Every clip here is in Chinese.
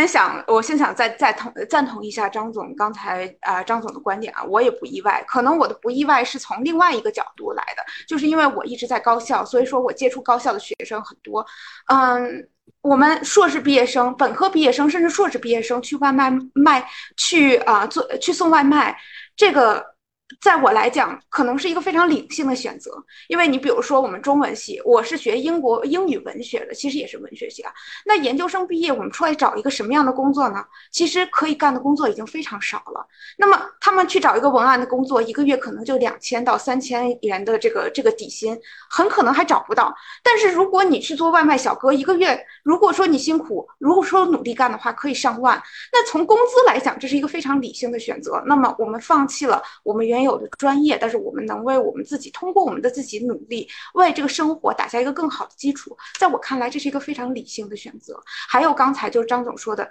先想，我先想再再同赞同一下张总刚才啊张总的观点啊，我也不意外，可能我的不意外是从另外一个角度来的，就是因为我一直在高校，所以说我接触高校的学生很多，嗯，我们硕士毕业生、本科毕业生，甚至硕士毕业生去外卖卖去啊做去送外卖，这个。在我来讲，可能是一个非常理性的选择，因为你比如说我们中文系，我是学英国英语文学的，其实也是文学系啊。那研究生毕业，我们出来找一个什么样的工作呢？其实可以干的工作已经非常少了。那么他们去找一个文案的工作，一个月可能就两千到三千元的这个这个底薪，很可能还找不到。但是如果你去做外卖小哥，一个月如果说你辛苦，如果说努力干的话，可以上万。那从工资来讲，这是一个非常理性的选择。那么我们放弃了我们原没有的专业，但是我们能为我们自己通过我们的自己努力，为这个生活打下一个更好的基础。在我看来，这是一个非常理性的选择。还有刚才就是张总说的，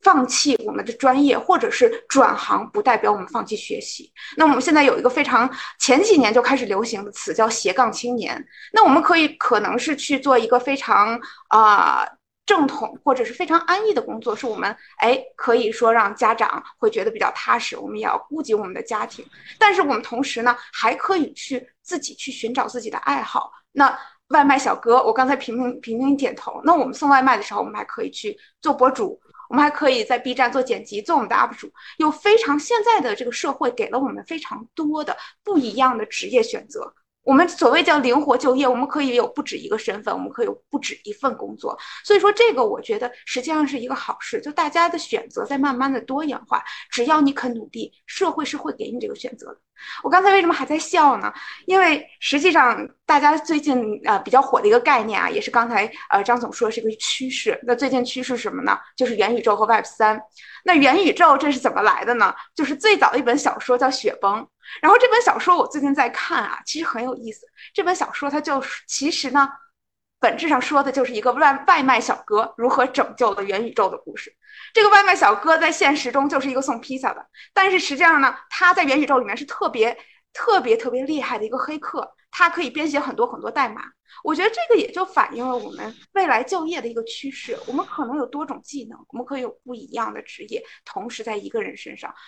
放弃我们的专业或者是转行，不代表我们放弃学习。那我们现在有一个非常前几年就开始流行的词叫斜杠青年。那我们可以可能是去做一个非常啊。正统或者是非常安逸的工作，是我们哎可以说让家长会觉得比较踏实。我们也要顾及我们的家庭，但是我们同时呢，还可以去自己去寻找自己的爱好。那外卖小哥，我刚才频频频频点头。那我们送外卖的时候，我们还可以去做博主，我们还可以在 B 站做剪辑，做我们的 UP 主。有非常现在的这个社会给了我们非常多的不一样的职业选择。我们所谓叫灵活就业，我们可以有不止一个身份，我们可以有不止一份工作。所以说，这个我觉得实际上是一个好事，就大家的选择在慢慢的多元化。只要你肯努力，社会是会给你这个选择的。我刚才为什么还在笑呢？因为实际上大家最近呃比较火的一个概念啊，也是刚才呃张总说是一个趋势。那最近趋势什么呢？就是元宇宙和 Web 三。那元宇宙这是怎么来的呢？就是最早的一本小说叫《雪崩》。然后这本小说我最近在看啊，其实很有意思。这本小说它就是其实呢，本质上说的就是一个外外卖小哥如何拯救了元宇宙的故事。这个外卖小哥在现实中就是一个送披萨的，但是实际上呢，他在元宇宙里面是特别特别特别厉害的一个黑客，他可以编写很多很多代码。我觉得这个也就反映了我们未来就业的一个趋势。我们可能有多种技能，我们可以有不一样的职业，同时在一个人身上。